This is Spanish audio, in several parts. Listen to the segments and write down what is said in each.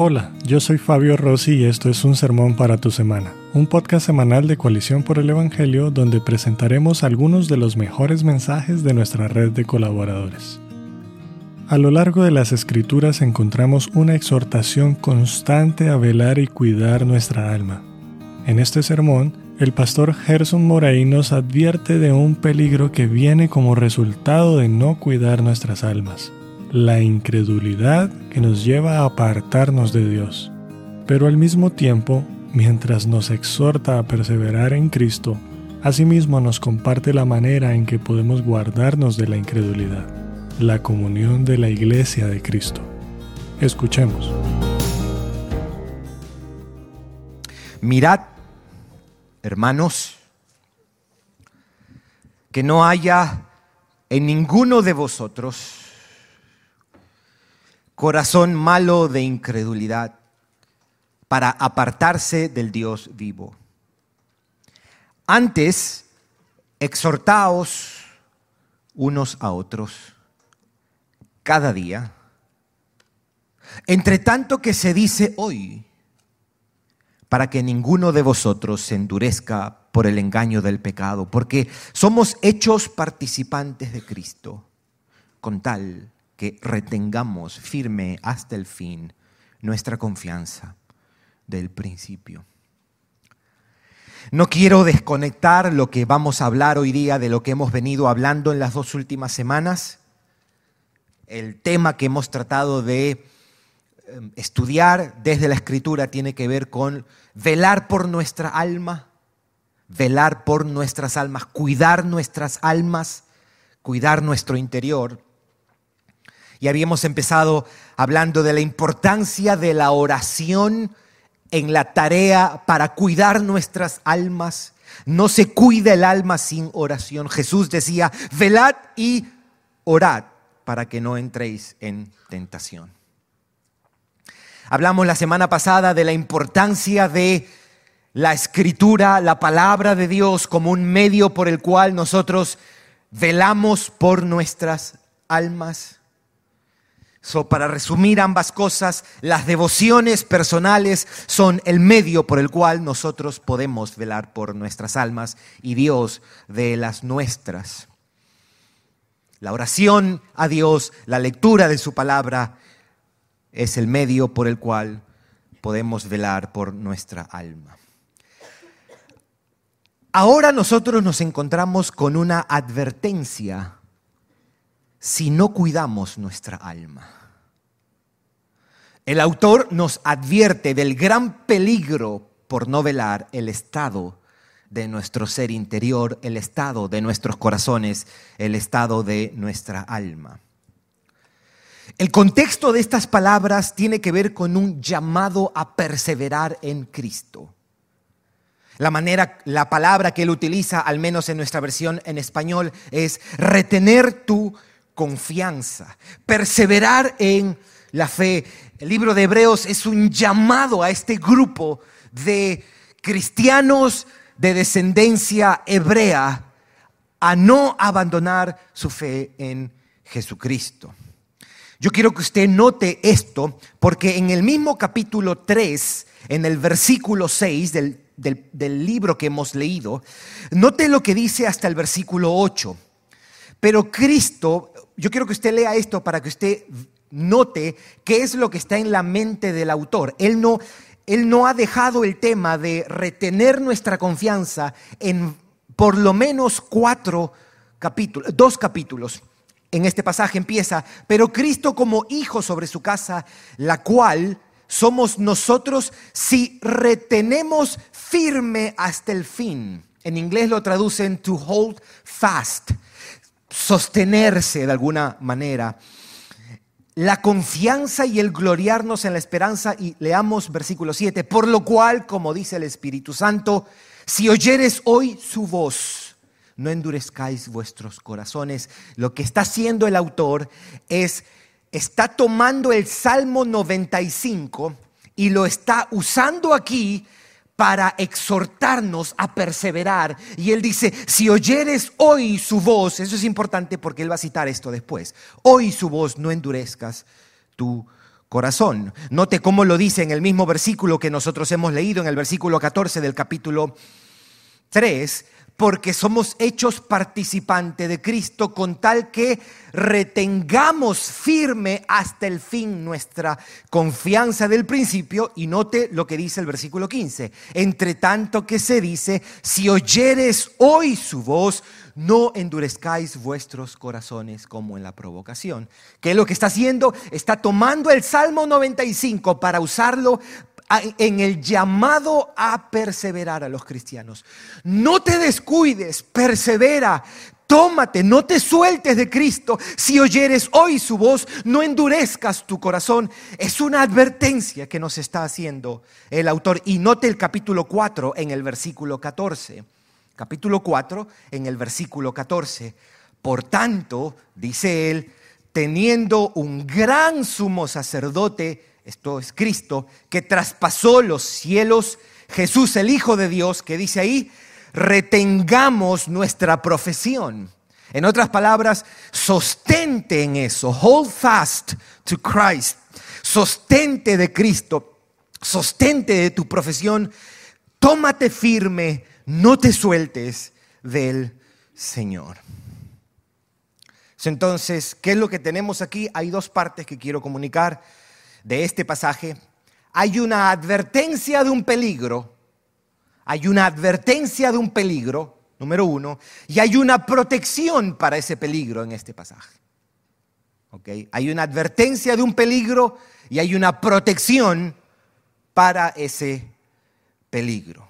Hola, yo soy Fabio Rossi y esto es Un Sermón para tu Semana, un podcast semanal de Coalición por el Evangelio donde presentaremos algunos de los mejores mensajes de nuestra red de colaboradores. A lo largo de las escrituras encontramos una exhortación constante a velar y cuidar nuestra alma. En este sermón, el pastor Gerson Moray nos advierte de un peligro que viene como resultado de no cuidar nuestras almas la incredulidad que nos lleva a apartarnos de Dios. Pero al mismo tiempo, mientras nos exhorta a perseverar en Cristo, asimismo nos comparte la manera en que podemos guardarnos de la incredulidad, la comunión de la iglesia de Cristo. Escuchemos. Mirad, hermanos, que no haya en ninguno de vosotros corazón malo de incredulidad para apartarse del Dios vivo. Antes, exhortaos unos a otros cada día, entre tanto que se dice hoy, para que ninguno de vosotros se endurezca por el engaño del pecado, porque somos hechos participantes de Cristo, con tal que retengamos firme hasta el fin nuestra confianza del principio. No quiero desconectar lo que vamos a hablar hoy día de lo que hemos venido hablando en las dos últimas semanas. El tema que hemos tratado de em, estudiar desde la escritura tiene que ver con velar por nuestra alma, velar por nuestras almas, cuidar nuestras almas, cuidar nuestro interior. Y habíamos empezado hablando de la importancia de la oración en la tarea para cuidar nuestras almas. No se cuida el alma sin oración. Jesús decía, velad y orad para que no entréis en tentación. Hablamos la semana pasada de la importancia de la escritura, la palabra de Dios como un medio por el cual nosotros velamos por nuestras almas para resumir ambas cosas, las devociones personales son el medio por el cual nosotros podemos velar por nuestras almas y Dios de las nuestras. La oración a Dios, la lectura de su palabra, es el medio por el cual podemos velar por nuestra alma. Ahora nosotros nos encontramos con una advertencia si no cuidamos nuestra alma. El autor nos advierte del gran peligro por no velar el estado de nuestro ser interior, el estado de nuestros corazones, el estado de nuestra alma. El contexto de estas palabras tiene que ver con un llamado a perseverar en Cristo. La manera, la palabra que él utiliza, al menos en nuestra versión en español, es retener tu confianza, perseverar en la fe. El libro de Hebreos es un llamado a este grupo de cristianos de descendencia hebrea a no abandonar su fe en Jesucristo. Yo quiero que usted note esto porque en el mismo capítulo 3, en el versículo 6 del, del, libro que hemos leído, note lo que dice hasta el versículo 8. Pero Cristo, yo quiero que usted lea esto para que usted note qué es lo que está en la mente del autor. Él no, él no ha dejado el tema de retener nuestra confianza en por lo menos cuatro capítulos, dos capítulos. En este pasaje empieza, pero Cristo como hijo sobre su casa, la cual somos nosotros si retenemos firme hasta el fin. En inglés lo traducen to hold fast, sostenerse de alguna manera la confianza y el gloriarnos en la esperanza. Y leamos versículo 7, por lo cual, como dice el Espíritu Santo, si oyeres hoy su voz, no endurezcáis vuestros corazones. Lo que está haciendo el autor es, está tomando el Salmo 95 y lo está usando aquí para exhortarnos a perseverar. Y él dice, si oyeres hoy su voz, eso es importante porque él va a citar esto después, hoy su voz no endurezcas tu corazón. Note cómo lo dice en el mismo versículo que nosotros hemos leído, en el versículo 14 del capítulo 3, porque somos hechos participantes de Cristo con tal que retengamos firme hasta el fin nuestra confianza del principio y note lo que dice el versículo 15. Entre tanto que se dice, si oyeres hoy su voz, no endurezcáis vuestros corazones como en la provocación. ¿Qué es lo que está haciendo? Está tomando el Salmo 95 para usarlo en el llamado a perseverar a los cristianos. No te descuides, persevera, tómate, no te sueltes de Cristo. Si oyeres hoy su voz, no endurezcas tu corazón. Es una advertencia que nos está haciendo el autor. Y note el capítulo 4 en el versículo 14. Capítulo 4 en el versículo 14. Por tanto, dice él, teniendo un gran sumo sacerdote, esto es Cristo, que traspasó los cielos, Jesús el Hijo de Dios, que dice ahí, retengamos nuestra profesión. En otras palabras, sostente en eso, hold fast to Christ, sostente de Cristo, sostente de tu profesión, tómate firme, no te sueltes del Señor. Entonces, ¿qué es lo que tenemos aquí? Hay dos partes que quiero comunicar de este pasaje, hay una advertencia de un peligro, hay una advertencia de un peligro, número uno, y hay una protección para ese peligro en este pasaje. ¿Okay? Hay una advertencia de un peligro y hay una protección para ese peligro.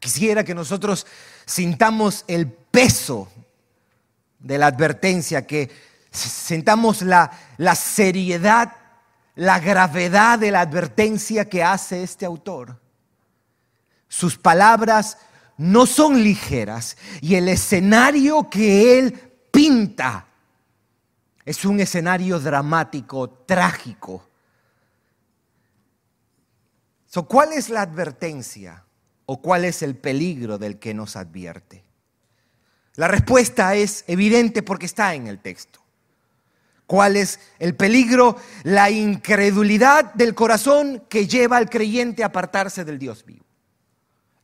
quisiera que nosotros sintamos el peso de la advertencia, que sintamos la, la seriedad la gravedad de la advertencia que hace este autor. Sus palabras no son ligeras y el escenario que él pinta es un escenario dramático, trágico. ¿Cuál es la advertencia o cuál es el peligro del que nos advierte? La respuesta es evidente porque está en el texto. ¿Cuál es el peligro? La incredulidad del corazón que lleva al creyente a apartarse del Dios vivo.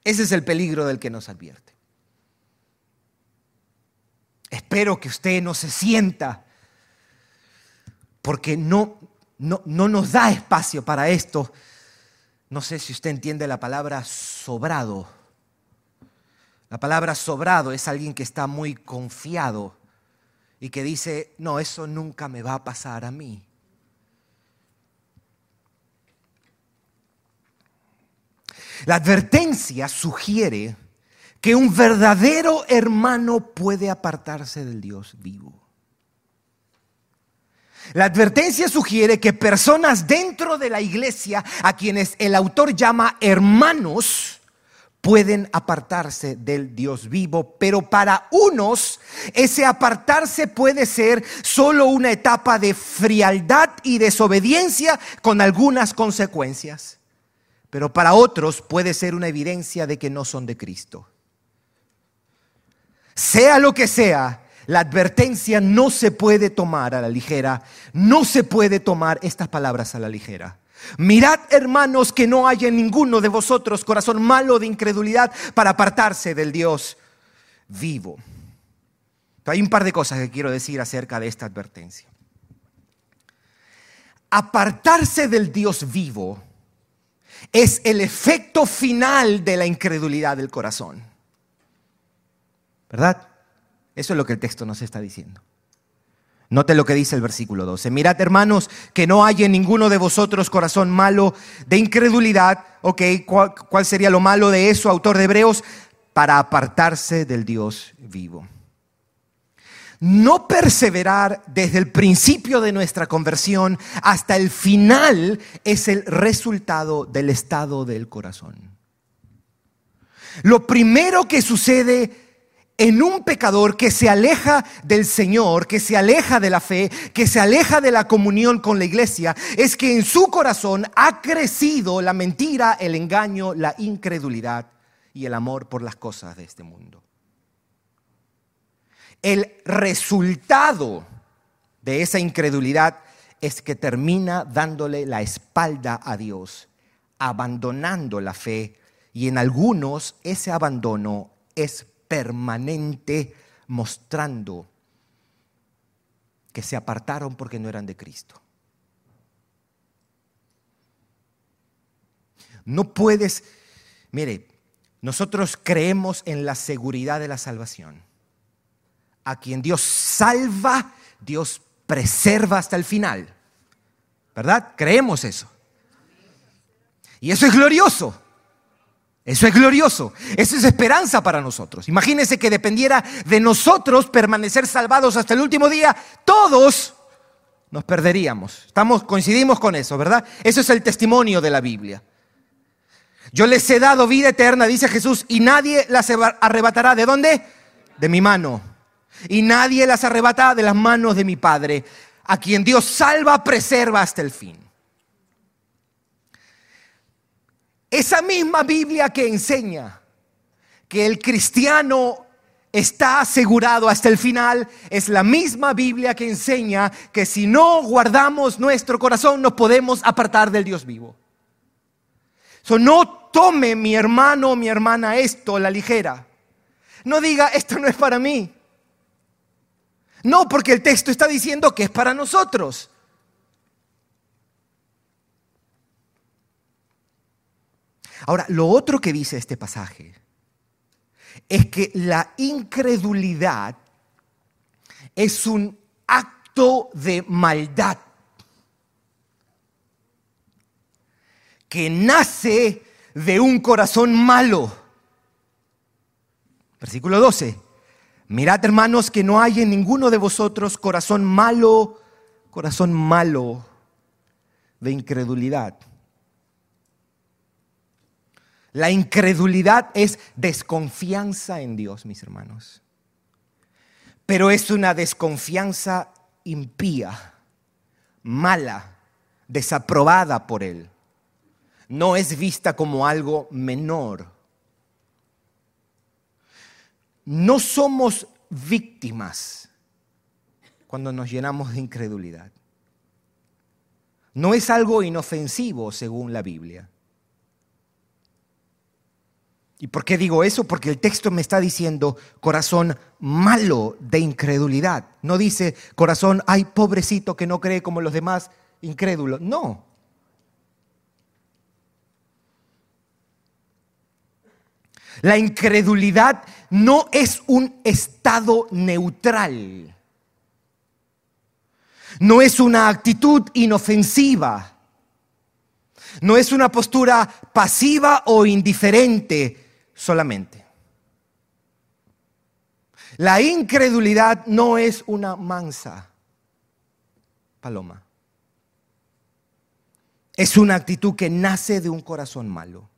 Ese es el peligro del que nos advierte. Espero que usted no se sienta, porque no, no, no nos da espacio para esto. No sé si usted entiende la palabra sobrado. La palabra sobrado es alguien que está muy confiado y que dice, no, eso nunca me va a pasar a mí. La advertencia sugiere que un verdadero hermano puede apartarse del Dios vivo. La advertencia sugiere que personas dentro de la iglesia, a quienes el autor llama hermanos, pueden apartarse del Dios vivo, pero para unos ese apartarse puede ser solo una etapa de frialdad y desobediencia con algunas consecuencias, pero para otros puede ser una evidencia de que no son de Cristo. Sea lo que sea, la advertencia no se puede tomar a la ligera, no se puede tomar estas palabras a la ligera. Mirad, hermanos, que no haya en ninguno de vosotros corazón malo de incredulidad para apartarse del Dios vivo. hay un par de cosas que quiero decir acerca de esta advertencia. Apartarse del Dios vivo es el efecto final de la incredulidad del corazón. ¿Verdad? Eso es lo que el texto nos está diciendo. Note lo que dice el versículo 12. Mirad, hermanos, que no haya en ninguno de vosotros corazón malo de incredulidad. Ok, ¿cuál, ¿cuál, sería lo malo de eso, autor de Hebreos? Para apartarse del Dios vivo. No perseverar desde el principio de nuestra conversión hasta el final es el resultado del estado del corazón. Lo primero que sucede en un pecador que se aleja del Señor, que se aleja de la fe, que se aleja de la comunión con la iglesia, es que en su corazón ha crecido la mentira, el engaño, la incredulidad y el amor por las cosas de este mundo. El resultado de esa incredulidad es que termina dándole la espalda a Dios, abandonando la fe y en algunos ese abandono es permanente, mostrando que se apartaron porque no eran de Cristo. No puedes, mire, nosotros creemos en la seguridad de la salvación. A quien Dios salva, Dios preserva hasta el final. ¿Verdad? Creemos eso. Y eso es glorioso. Eso es glorioso. Eso es esperanza para nosotros. Imagínense que dependiera de nosotros permanecer salvados hasta el último día. Todos nos perderíamos. Estamos, coincidimos con eso, ¿verdad? Eso es el testimonio de la Biblia. Yo les he dado vida eterna, dice Jesús, y nadie las arrebatará. ¿De dónde? De mi mano. Y nadie las arrebatará de las manos de mi Padre, a quien Dios salva, preserva hasta el fin. Esa misma Biblia que enseña que el cristiano está asegurado hasta el final, es la misma Biblia que enseña que si no guardamos nuestro corazón nos podemos apartar del Dios vivo. So, no tome mi hermano o mi hermana esto la ligera. No diga, esto no es para mí. No, porque el texto está diciendo que es para nosotros. Ahora, lo otro que dice este pasaje es que la incredulidad es un acto de maldad. que nace de un corazón malo. Versículo 12. Mirad hermanos que no hay en ninguno de vosotros corazón malo, corazón malo de incredulidad. La incredulidad es desconfianza en Dios, mis hermanos. Pero es una desconfianza impía, mala, desaprobada por Él no es vista como algo menor. No somos víctimas cuando nos llenamos de incredulidad. No es algo inofensivo según la Biblia. ¿Y por qué digo eso? Porque el texto me está diciendo corazón malo de incredulidad. No dice corazón, ay, pobrecito que no cree como los demás, incrédulo. No. La incredulidad no es un estado neutral. No es una actitud inofensiva. No es una postura pasiva o indiferente solamente. La incredulidad no es una mansa paloma. Es una actitud que nace de un corazón malo.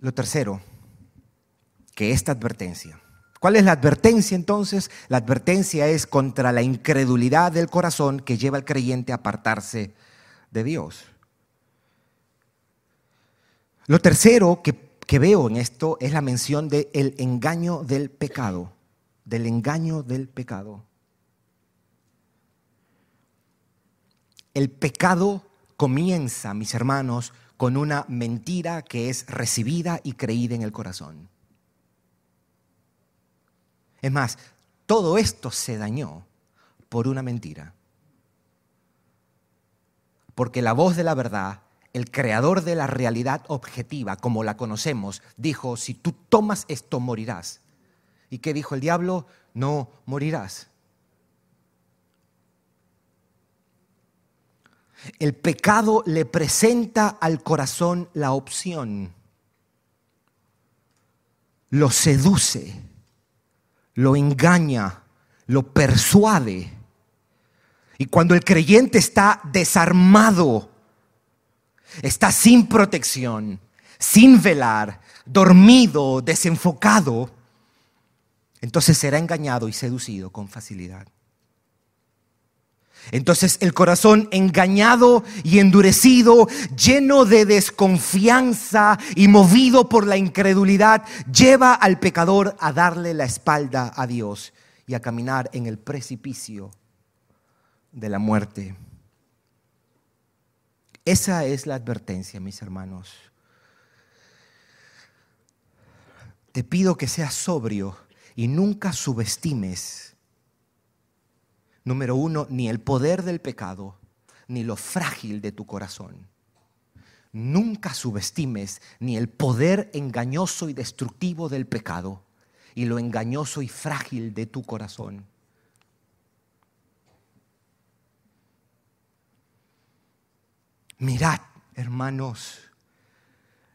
Lo tercero, que esta advertencia. ¿Cuál es la advertencia entonces? La advertencia es contra la incredulidad del corazón que lleva al creyente a apartarse de Dios. Lo tercero que, veo en esto es la mención del el engaño del pecado, del engaño del pecado. El pecado comienza, mis hermanos, con una mentira que es recibida y creída en el corazón. Es más, todo esto se dañó por una mentira. Porque la voz de la verdad, el creador de la realidad objetiva como la conocemos, dijo, si tú tomas esto morirás. ¿Y qué dijo el diablo? No morirás. El pecado le presenta al corazón la opción. Lo seduce, lo engaña, lo persuade. Y cuando el creyente está desarmado, está sin protección, sin velar, dormido, desenfocado, entonces será engañado y seducido con facilidad. Entonces el corazón engañado y endurecido, lleno de desconfianza y movido por la incredulidad, lleva al pecador a darle la espalda a Dios y a caminar en el precipicio de la muerte. Esa es la advertencia, mis hermanos. Te pido que seas sobrio y nunca subestimes Número uno, ni el poder del pecado, ni lo frágil de tu corazón. Nunca subestimes ni el poder engañoso y destructivo del pecado y lo engañoso y frágil de tu corazón. Mirad, hermanos,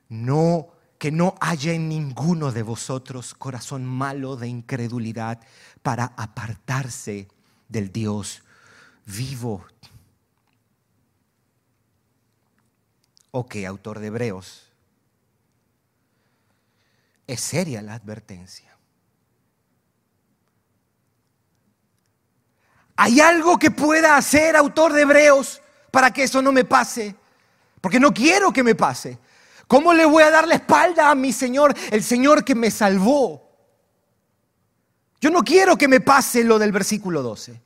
no que no haya en ninguno de vosotros corazón malo de incredulidad para apartarse del Dios vivo. Ok, autor de Hebreos. Es seria la advertencia. ¿Hay algo que pueda hacer, autor de Hebreos, para que eso no me pase? Porque no quiero que me pase. ¿Cómo le voy a dar la espalda a mi Señor, el Señor que me salvó? Yo no quiero que me pase lo del versículo 12.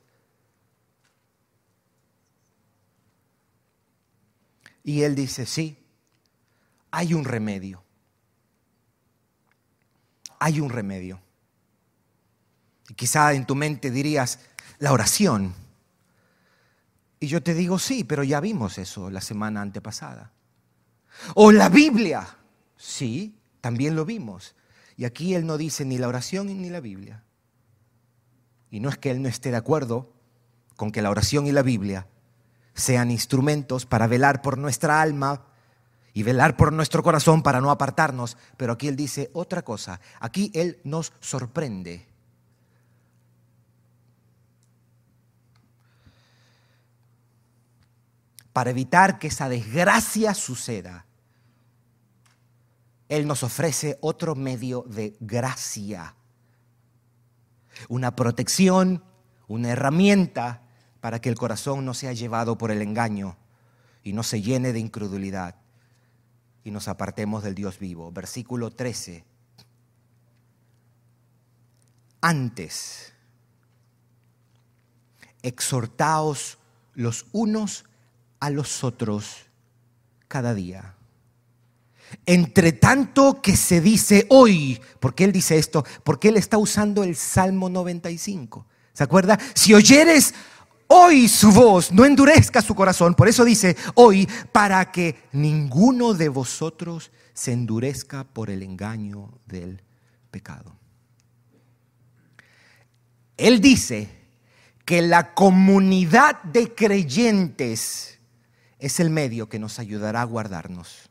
Y él dice, sí, hay un remedio. Hay un remedio. Y quizá en tu mente dirías, la oración. Y yo te digo, sí, pero ya vimos eso la semana antepasada. O la Biblia. Sí, también lo vimos. Y aquí él no dice ni la oración ni la Biblia. Y no es que Él no esté de acuerdo con que la oración y la Biblia sean instrumentos para velar por nuestra alma y velar por nuestro corazón para no apartarnos. Pero aquí Él dice otra cosa. Aquí Él nos sorprende. Para evitar que esa desgracia suceda, Él nos ofrece otro medio de gracia una protección, una herramienta para que el corazón no sea llevado por el engaño y no se llene de incredulidad y nos apartemos del Dios vivo. Versículo 13. Antes, exhortaos los unos a los otros cada día entre tanto que se dice hoy, porque él dice esto, porque él está usando el Salmo 95. ¿Se acuerda? Si oyeres hoy su voz, no endurezca su corazón. Por eso dice hoy, para que ninguno de vosotros se endurezca por el engaño del pecado. Él dice que la comunidad de creyentes es el medio que nos ayudará a guardarnos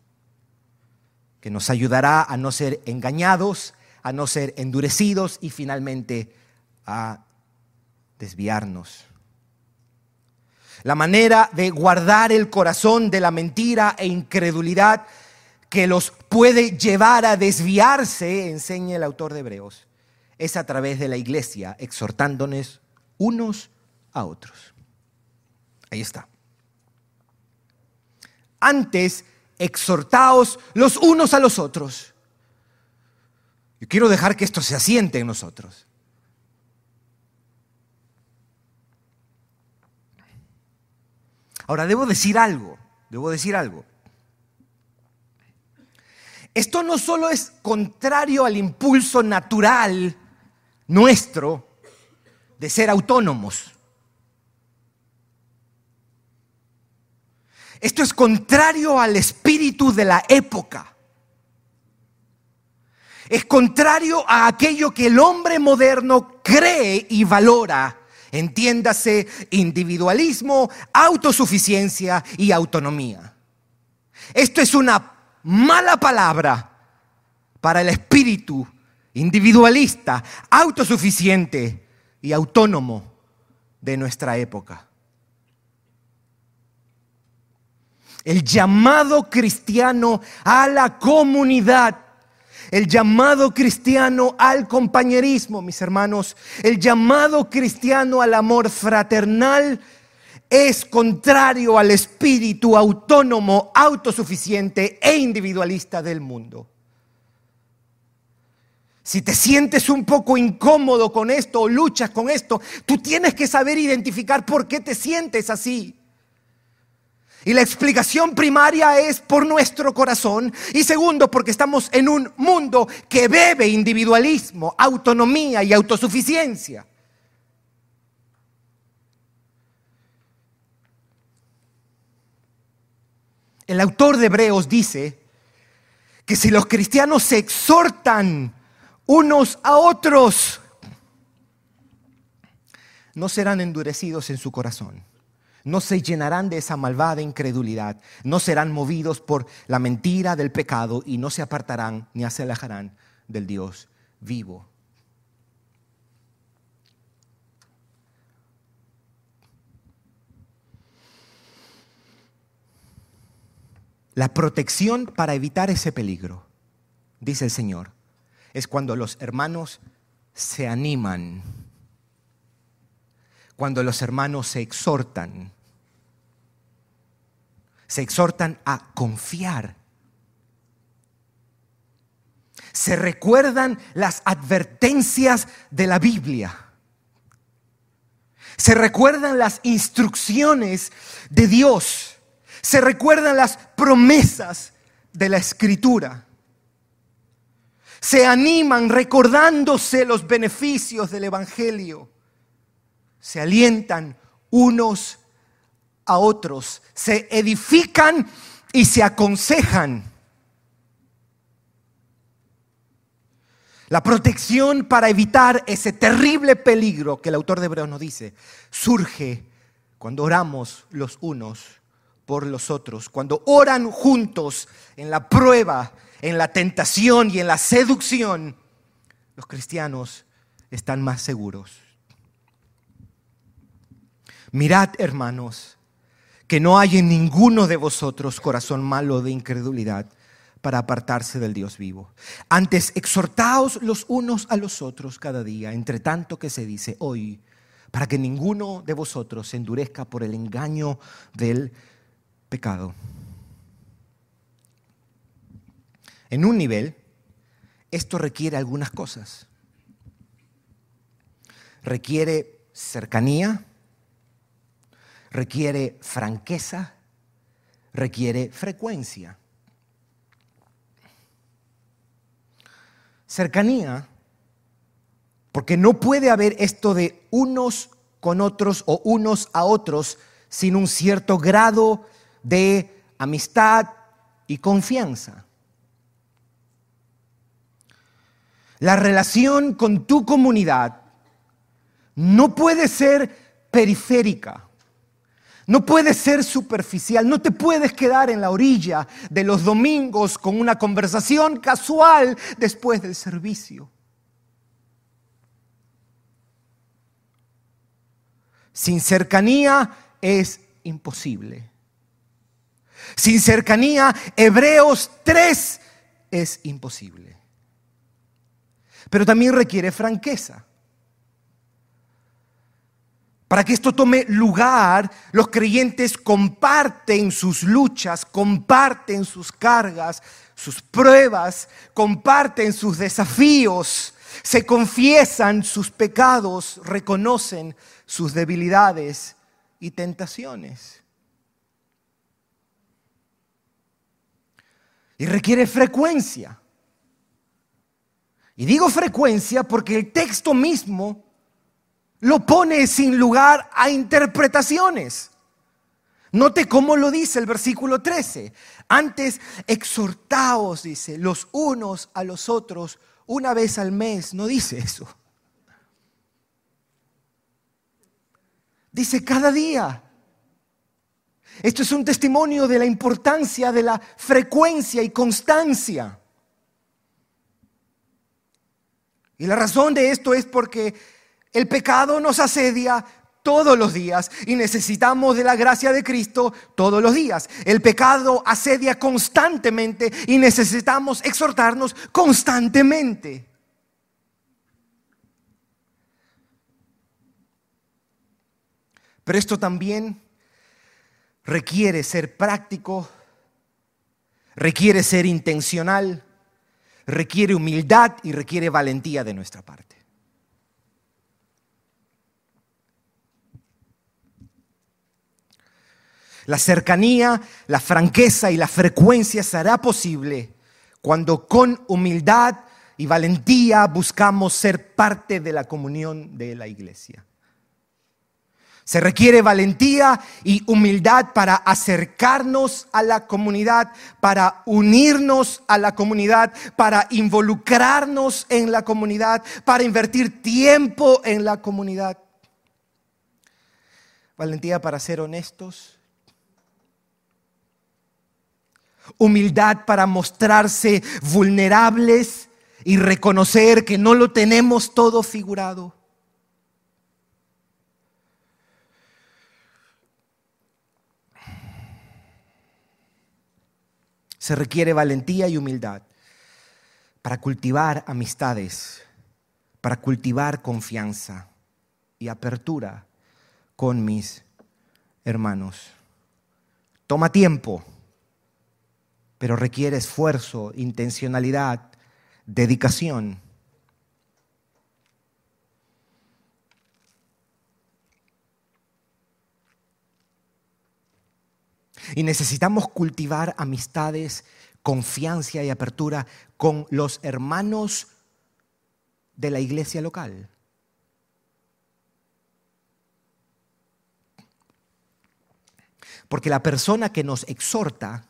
que nos ayudará a no ser engañados, a no ser endurecidos y finalmente a desviarnos. La manera de guardar el corazón de la mentira e incredulidad que los puede llevar a desviarse, enseña el autor de Hebreos, es a través de la iglesia, exhortándonos unos a otros. Ahí está. Antes exhortaos los unos a los otros. Yo quiero dejar que esto se asiente en nosotros. Ahora, debo decir algo, debo decir algo. Esto no solo es contrario al impulso natural nuestro de ser autónomos. Esto es contrario al espíritu de la época. Es contrario a aquello que el hombre moderno cree y valora. Entiéndase individualismo, autosuficiencia y autonomía. Esto es una mala palabra para el espíritu individualista, autosuficiente y autónomo de nuestra época. El llamado cristiano a la comunidad, el llamado cristiano al compañerismo, mis hermanos, el llamado cristiano al amor fraternal es contrario al espíritu autónomo, autosuficiente e individualista del mundo. Si te sientes un poco incómodo con esto o luchas con esto, tú tienes que saber identificar por qué te sientes así. Y la explicación primaria es por nuestro corazón. Y segundo, porque estamos en un mundo que bebe individualismo, autonomía y autosuficiencia. El autor de Hebreos dice que si los cristianos se exhortan unos a otros, no serán endurecidos en su corazón no se llenarán de esa malvada incredulidad, no serán movidos por la mentira del pecado y no se apartarán ni se alejarán del Dios vivo. La protección para evitar ese peligro, dice el Señor, es cuando los hermanos se animan cuando los hermanos se exhortan. Se exhortan a confiar. Se recuerdan las advertencias de la Biblia. Se recuerdan las instrucciones de Dios. Se recuerdan las promesas de la Escritura. Se animan recordándose los beneficios del Evangelio se alientan unos a otros, se edifican y se aconsejan. La protección para evitar ese terrible peligro que el autor de Hebreos nos dice surge cuando oramos los unos por los otros, cuando oran juntos en la prueba, en la tentación y en la seducción, los cristianos están más seguros. Mirad, hermanos, que no hay en ninguno de vosotros corazón malo de incredulidad para apartarse del Dios vivo. Antes, exhortaos los unos a los otros cada día, entre tanto que se dice hoy, para que ninguno de vosotros se endurezca por el engaño del pecado. En un nivel, esto requiere algunas cosas. Requiere cercanía, requiere franqueza, requiere frecuencia. Cercanía, porque no puede haber esto de unos con otros o unos a otros sin un cierto grado de amistad y confianza. La relación con tu comunidad no puede ser periférica. No puedes ser superficial, no te puedes quedar en la orilla de los domingos con una conversación casual después del servicio. Sin cercanía es imposible. Sin cercanía, Hebreos 3 es imposible. Pero también requiere franqueza. Para que esto tome lugar, los creyentes comparten sus luchas, comparten sus cargas, sus pruebas, comparten sus desafíos, se confiesan sus pecados, reconocen sus debilidades y tentaciones. Y requiere frecuencia. Y digo frecuencia porque el texto mismo lo pone sin lugar a interpretaciones. Note cómo lo dice el versículo 13. Antes exhortaos, dice, los unos a los otros una vez al mes. No dice eso. Dice cada día. Esto es un testimonio de la importancia de la frecuencia y constancia. Y la razón de esto es porque el pecado nos asedia todos los días y necesitamos de la gracia de Cristo todos los días. El pecado asedia constantemente y necesitamos exhortarnos constantemente. Pero esto también requiere ser práctico, requiere ser intencional, requiere humildad y requiere valentía de nuestra parte. La cercanía, la franqueza y la frecuencia será posible cuando con humildad y valentía buscamos ser parte de la comunión de la iglesia. Se requiere valentía y humildad para acercarnos a la comunidad, para unirnos a la comunidad, para involucrarnos en la comunidad, para invertir tiempo en la comunidad. Valentía para ser honestos. Humildad para mostrarse vulnerables y reconocer que no lo tenemos todo figurado. Se requiere valentía y humildad para cultivar amistades, para cultivar confianza y apertura con mis hermanos. Toma tiempo, pero requiere esfuerzo, intencionalidad, dedicación. Y necesitamos cultivar amistades, confianza y apertura con los hermanos de la iglesia local. Porque la persona que nos exhorta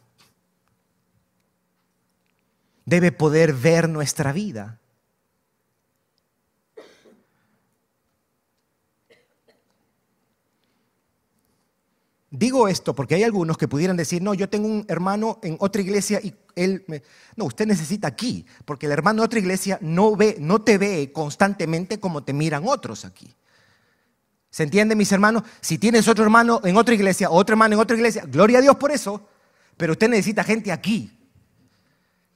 debe poder ver nuestra vida. Digo esto porque hay algunos que pudieran decir, no, yo tengo un hermano en otra iglesia y él me... No, usted necesita aquí, porque el hermano de otra iglesia no, ve, no te ve constantemente como te miran otros aquí. ¿Se entiende, mis hermanos? Si tienes otro hermano en otra iglesia, otro hermano en otra iglesia, gloria a Dios por eso, pero usted necesita gente aquí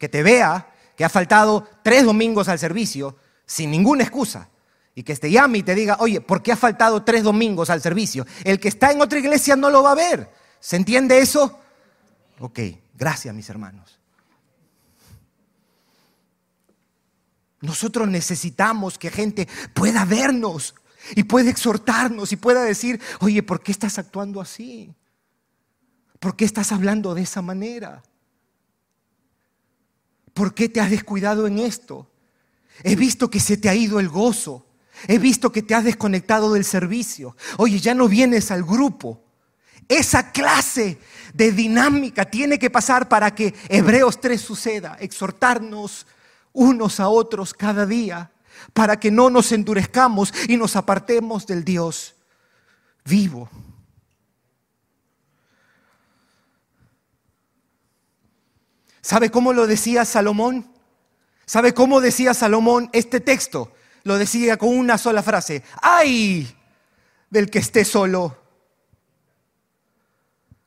que te vea que ha faltado tres domingos al servicio sin ninguna excusa y que te llame y te diga, oye, ¿por qué ha faltado tres domingos al servicio? El que está en otra iglesia no lo va a ver. ¿Se entiende eso? Ok, gracias mis hermanos. Nosotros necesitamos que gente pueda vernos y pueda exhortarnos y pueda decir, oye, ¿por qué estás actuando así? ¿Por qué estás hablando de esa manera? ¿Por qué te has descuidado en esto? He visto que se te ha ido el gozo. He visto que te has desconectado del servicio. Oye, ya no vienes al grupo. Esa clase de dinámica tiene que pasar para que Hebreos 3 suceda. Exhortarnos unos a otros cada día para que no nos endurezcamos y nos apartemos del Dios vivo. ¿Sabe cómo lo decía Salomón? ¿Sabe cómo decía Salomón este texto? lo decía con una sola frase, ay del que esté solo.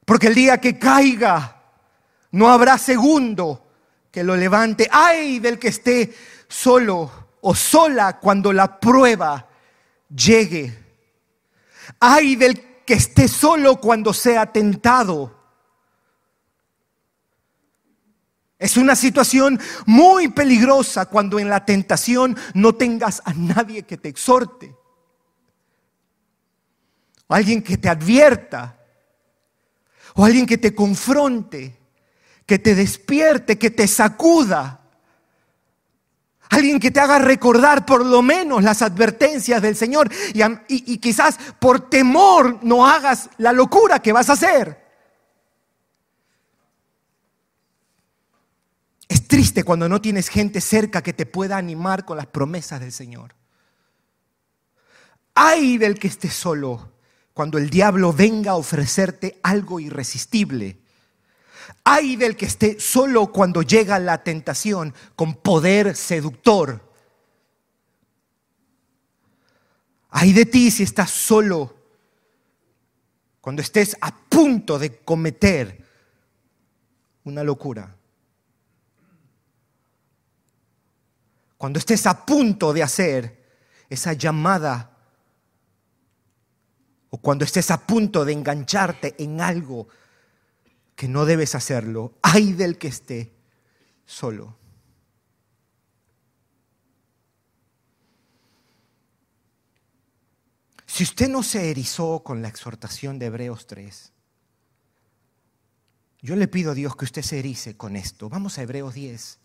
Porque el día que caiga, no habrá segundo que lo levante. Ay del que esté solo o sola cuando la prueba llegue. Ay del que esté solo cuando sea tentado. Es una situación muy peligrosa cuando en la tentación no tengas a nadie que te exhorte. O alguien que te advierta. O alguien que te confronte. Que te despierte, que te sacuda. Alguien que te haga recordar por lo menos las advertencias del Señor y, y, quizás por temor no hagas la locura que vas a hacer. Triste cuando no tienes gente cerca que te pueda animar con las promesas del Señor. Ay del que esté solo cuando el diablo venga a ofrecerte algo irresistible. Ay del que esté solo cuando llega la tentación con poder seductor. Ay de ti si estás solo cuando estés a punto de cometer una locura. Cuando estés a punto de hacer esa llamada o cuando estés a punto de engancharte en algo que no debes hacerlo. Ay del que esté solo. Si usted no se erizó con la exhortación de Hebreos 3, yo le pido a Dios que usted se erice con esto. Vamos a Hebreos 10.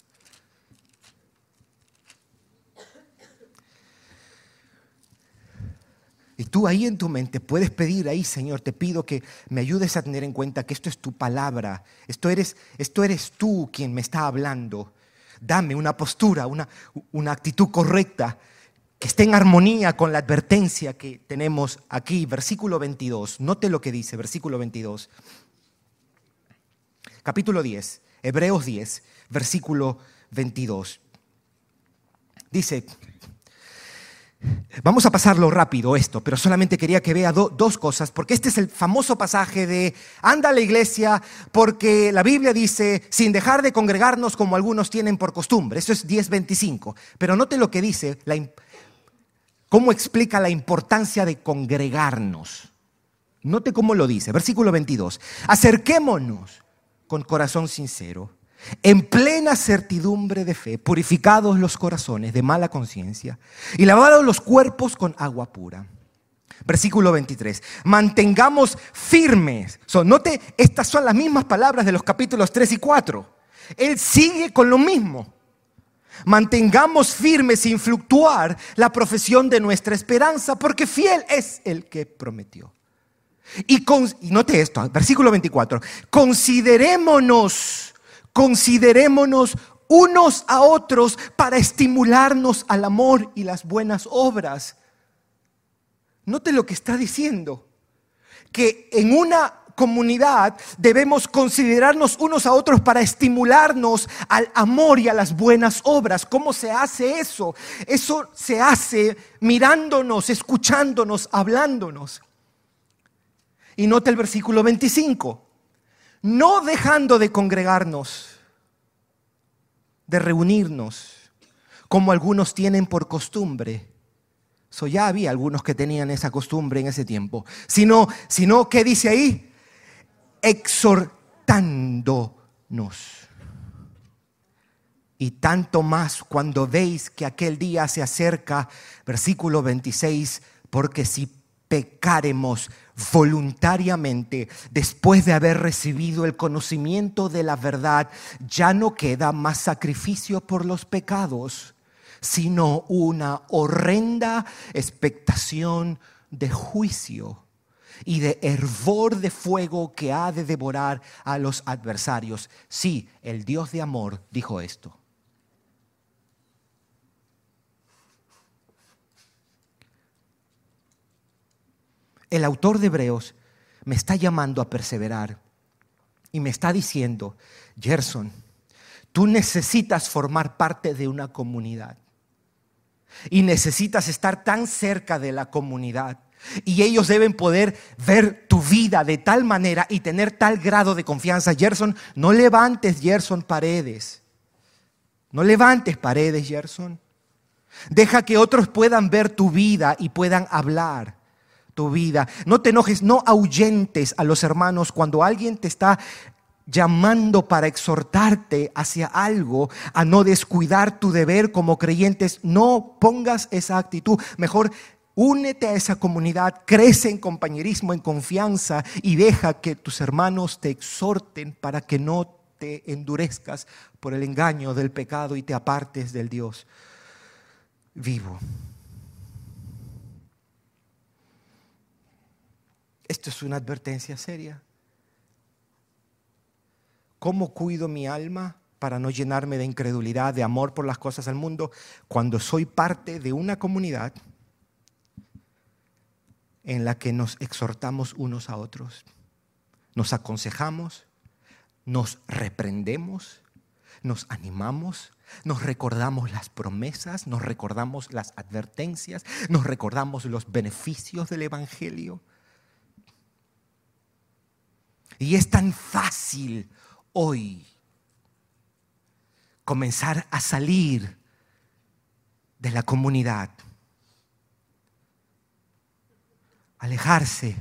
Y tú ahí en tu mente puedes pedir ahí, Señor, te pido que me ayudes a tener en cuenta que esto es tu palabra, esto eres, esto eres tú quien me está hablando. Dame una postura, una, una actitud correcta que esté en armonía con la advertencia que tenemos aquí, versículo 22. Note lo que dice, versículo 22 capítulo 10, Hebreos 10, versículo 22. Dice, vamos a pasarlo rápido esto, pero solamente quería que vea dos cosas, porque este es el famoso pasaje de, anda a la iglesia, porque la Biblia dice, sin dejar de congregarnos como algunos tienen por costumbre. Eso es 10.25. Pero note lo que dice, cómo explica la importancia de congregarnos. Note cómo lo dice, versículo 22. Acerquémonos con corazón sincero, en plena certidumbre de fe, purificados los corazones de mala conciencia y lavados los cuerpos con agua pura. Versículo 23. Mantengamos firmes. note, estas son las mismas palabras de los capítulos 3 y 4. Él sigue con lo mismo. Mantengamos firmes sin fluctuar la profesión de nuestra esperanza, porque fiel es el que prometió. Y, note esto, versículo 24, considerémonos, considerémonos unos a otros para estimularnos al amor y las buenas obras. Note lo que está diciendo, que en una comunidad debemos considerarnos unos a otros para estimularnos al amor y a las buenas obras. ¿Cómo se hace eso? Eso se hace mirándonos, escuchándonos, hablándonos. Y nota el versículo 25. No dejando de congregarnos, de reunirnos, como algunos tienen por costumbre. So, ya había algunos que tenían esa costumbre en ese tiempo. Sino, sino ¿qué dice ahí? Exhortándonos. Y tanto más cuando veis que aquel día se acerca, versículo 26, porque si pecaremos voluntariamente después de haber recibido el conocimiento de la verdad, ya no queda más sacrificio por los pecados, sino una horrenda expectación de juicio y de hervor de fuego que ha de devorar a los adversarios. Sí, el Dios de amor dijo esto. El autor de Hebreos me está llamando a perseverar y me está diciendo, Gerson, tú necesitas formar parte de una comunidad y necesitas estar tan cerca de la comunidad. Y ellos deben poder ver tu vida de tal manera y tener tal grado de confianza. Gerson, no levantes, Gerson, paredes. No levantes paredes, Gerson. Deja que otros puedan ver tu vida y puedan hablar tu vida. No te enojes, no ahuyentes a los hermanos cuando alguien te está llamando para exhortarte hacia algo, a no descuidar tu deber como creyentes. No pongas esa actitud. Mejor únete a esa comunidad, crece en compañerismo, en confianza y deja que tus hermanos te exhorten para que no te endurezcas por el engaño del pecado y te apartes del Dios vivo. Esto es una advertencia seria. ¿Cómo cuido mi alma para no llenarme de incredulidad, de amor por las cosas del mundo, cuando soy parte de una comunidad en la que nos exhortamos unos a otros, nos aconsejamos, nos reprendemos, nos animamos, nos recordamos las promesas, nos recordamos las advertencias, nos recordamos los beneficios del Evangelio? Y es tan fácil hoy comenzar a salir de la comunidad, alejarse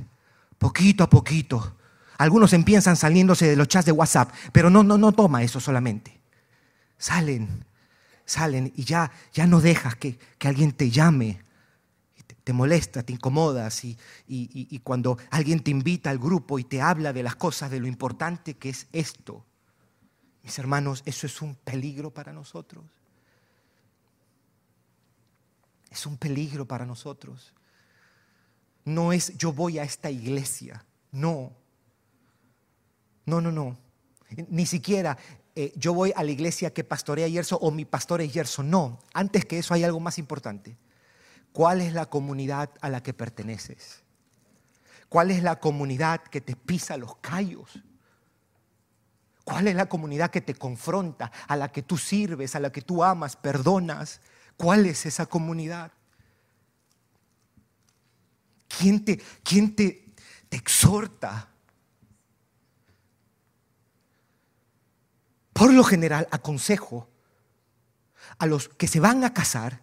poquito a poquito, Algunos empiezan saliéndose de los chats de WhatsApp, pero no, no, no toma eso solamente. Salen, salen y ya, ya no dejas que, alguien te llame, te, molesta, te incomodas y, y cuando alguien te invita al grupo y te habla de las cosas, de lo importante que es esto. Mis hermanos, eso es un peligro para nosotros. Es un peligro para nosotros. No es yo voy a esta iglesia. No. No, no, no. Ni siquiera eh, yo voy a la iglesia que pastorea Yerso o mi pastor es Yerso. No. Antes que eso hay algo más importante. ¿Cuál es la comunidad a la que perteneces? ¿Cuál es la comunidad que te pisa los callos? ¿Cuál es la comunidad que te confronta, a la que tú sirves, a la que tú amas, perdonas? ¿Cuál es esa comunidad? ¿Quién te, quién te, te exhorta? Por lo general, aconsejo a los que se van a casar,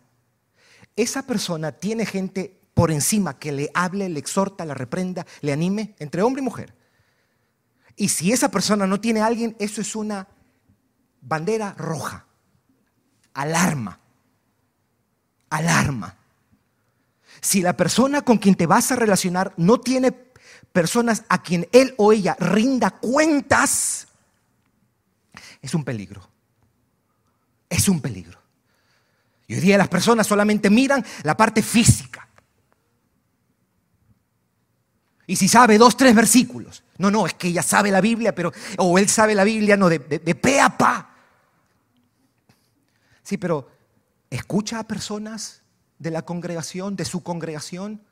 esa persona tiene gente por encima que le hable, le exhorta, la reprenda, le anime, entre hombre y mujer. Y si esa persona no tiene a alguien, eso es una bandera roja, alarma, alarma. Si la persona con quien te vas a relacionar no tiene personas a quien él o ella rinda cuentas, es un peligro. Es un peligro. Y hoy día las personas solamente miran la parte física. Y si sabe dos, tres versículos. No, no, es que ella sabe la Biblia, pero, o él sabe la Biblia, no, de, de, de pe a pa. Sí, pero escucha a personas de la congregación, de su congregación,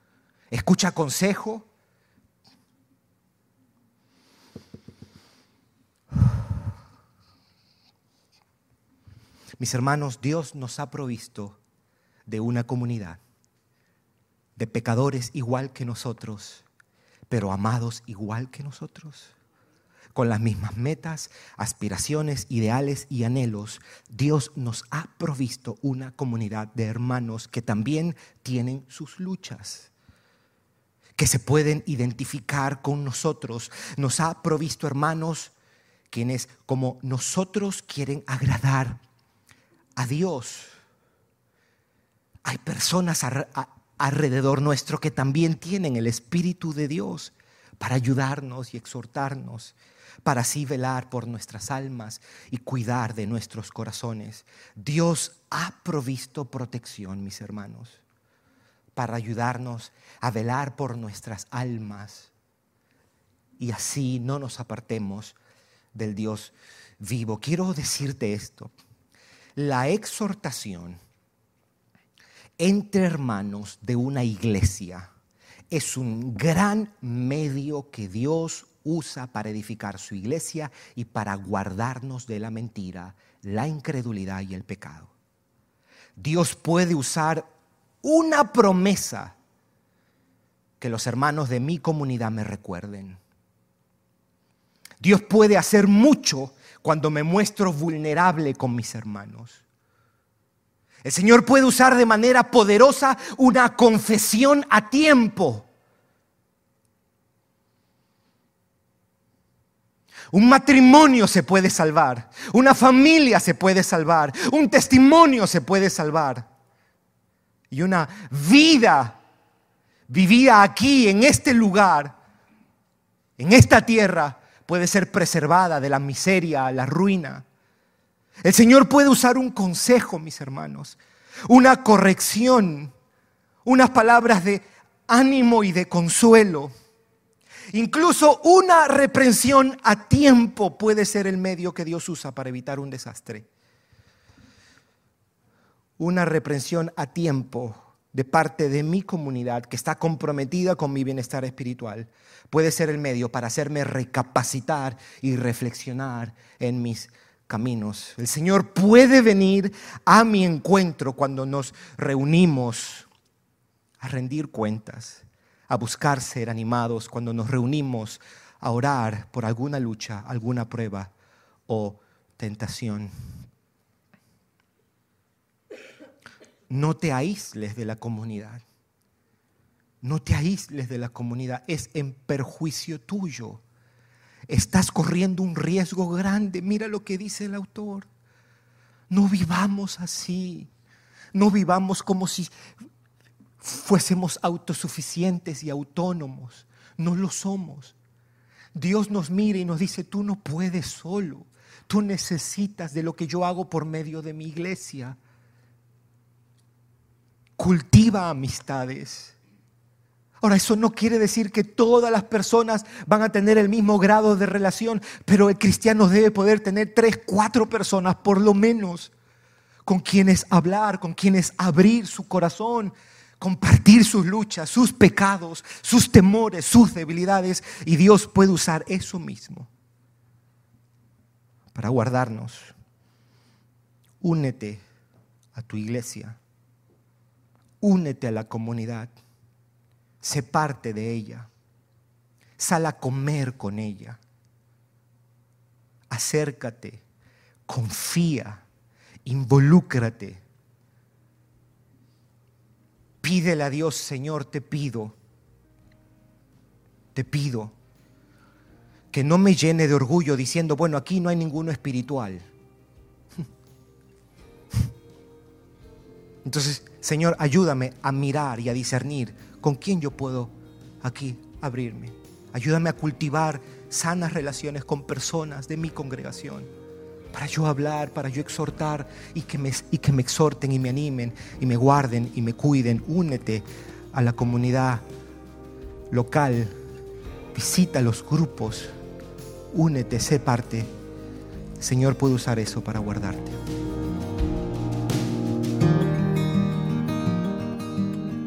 escucha consejo. Mis hermanos, Dios nos ha provisto de una comunidad, de pecadores igual que nosotros, pero amados igual que nosotros, con las mismas metas, aspiraciones, ideales y anhelos. Dios nos ha provisto una comunidad de hermanos que también tienen sus luchas que se pueden identificar con nosotros. Nos ha provisto hermanos quienes como nosotros quieren agradar a Dios. Hay personas alrededor nuestro que también tienen el Espíritu de Dios para ayudarnos y exhortarnos, para así velar por nuestras almas y cuidar de nuestros corazones. Dios ha provisto protección, mis hermanos, para ayudarnos a velar por nuestras almas y así no nos apartemos del Dios vivo. Quiero decirte esto la exhortación entre hermanos de una iglesia es un gran medio que Dios usa para edificar su iglesia y para guardarnos de la mentira, la incredulidad y el pecado. Dios puede usar una promesa que los hermanos de mi comunidad me recuerden. Dios puede hacer mucho cuando me muestro vulnerable con mis hermanos. El Señor puede usar de manera poderosa una confesión a tiempo. Un matrimonio se puede salvar, una familia se puede salvar, un testimonio se puede salvar. Y una vida vivida aquí, en este lugar, en esta tierra, puede ser preservada de la miseria, la ruina. El Señor puede usar un consejo, mis hermanos, una corrección, unas palabras de ánimo y de consuelo. Incluso una reprensión a tiempo puede ser el medio que Dios usa para evitar un desastre. Una reprensión a tiempo de parte de mi comunidad que está comprometida con mi bienestar espiritual puede ser el medio para hacerme recapacitar y reflexionar en mis caminos. El Señor puede venir a mi encuentro cuando nos reunimos a rendir cuentas, a buscar ser animados, cuando nos reunimos a orar por alguna lucha, alguna prueba o tentación. No te aísles de la comunidad. No te aísles de la comunidad. Es en perjuicio tuyo estás corriendo un riesgo grande. Mira lo que dice el autor. No vivamos así. No vivamos como si fuésemos autosuficientes y autónomos. No lo somos. Dios nos mira y nos dice, tú no puedes solo. Tú necesitas de lo que yo hago por medio de mi iglesia. Cultiva amistades. Ahora, eso no quiere decir que todas las personas van a tener el mismo grado de relación, pero el cristiano debe poder tener tres, cuatro personas por lo menos con quienes hablar, con quienes abrir su corazón, compartir sus luchas, sus pecados, sus temores, sus debilidades, y Dios puede usar eso mismo para guardarnos. Únete a tu iglesia, únete a la comunidad, sé parte de ella, sal a comer con ella, acércate, confía, involúcrate. Pídele a Dios, Señor, te pido, te pido que no me llene de orgullo diciendo, bueno, aquí no hay ninguno espiritual. Entonces, Señor, ayúdame a mirar y a discernir con quién yo puedo aquí abrirme. Ayúdame a cultivar sanas relaciones con personas de mi congregación para yo hablar, para yo exhortar y que, me, y que me exhorten y me animen y me guarden y me cuiden. Únete a la comunidad local, visita los grupos, únete, sé parte. Señor puede usar eso para guardarte.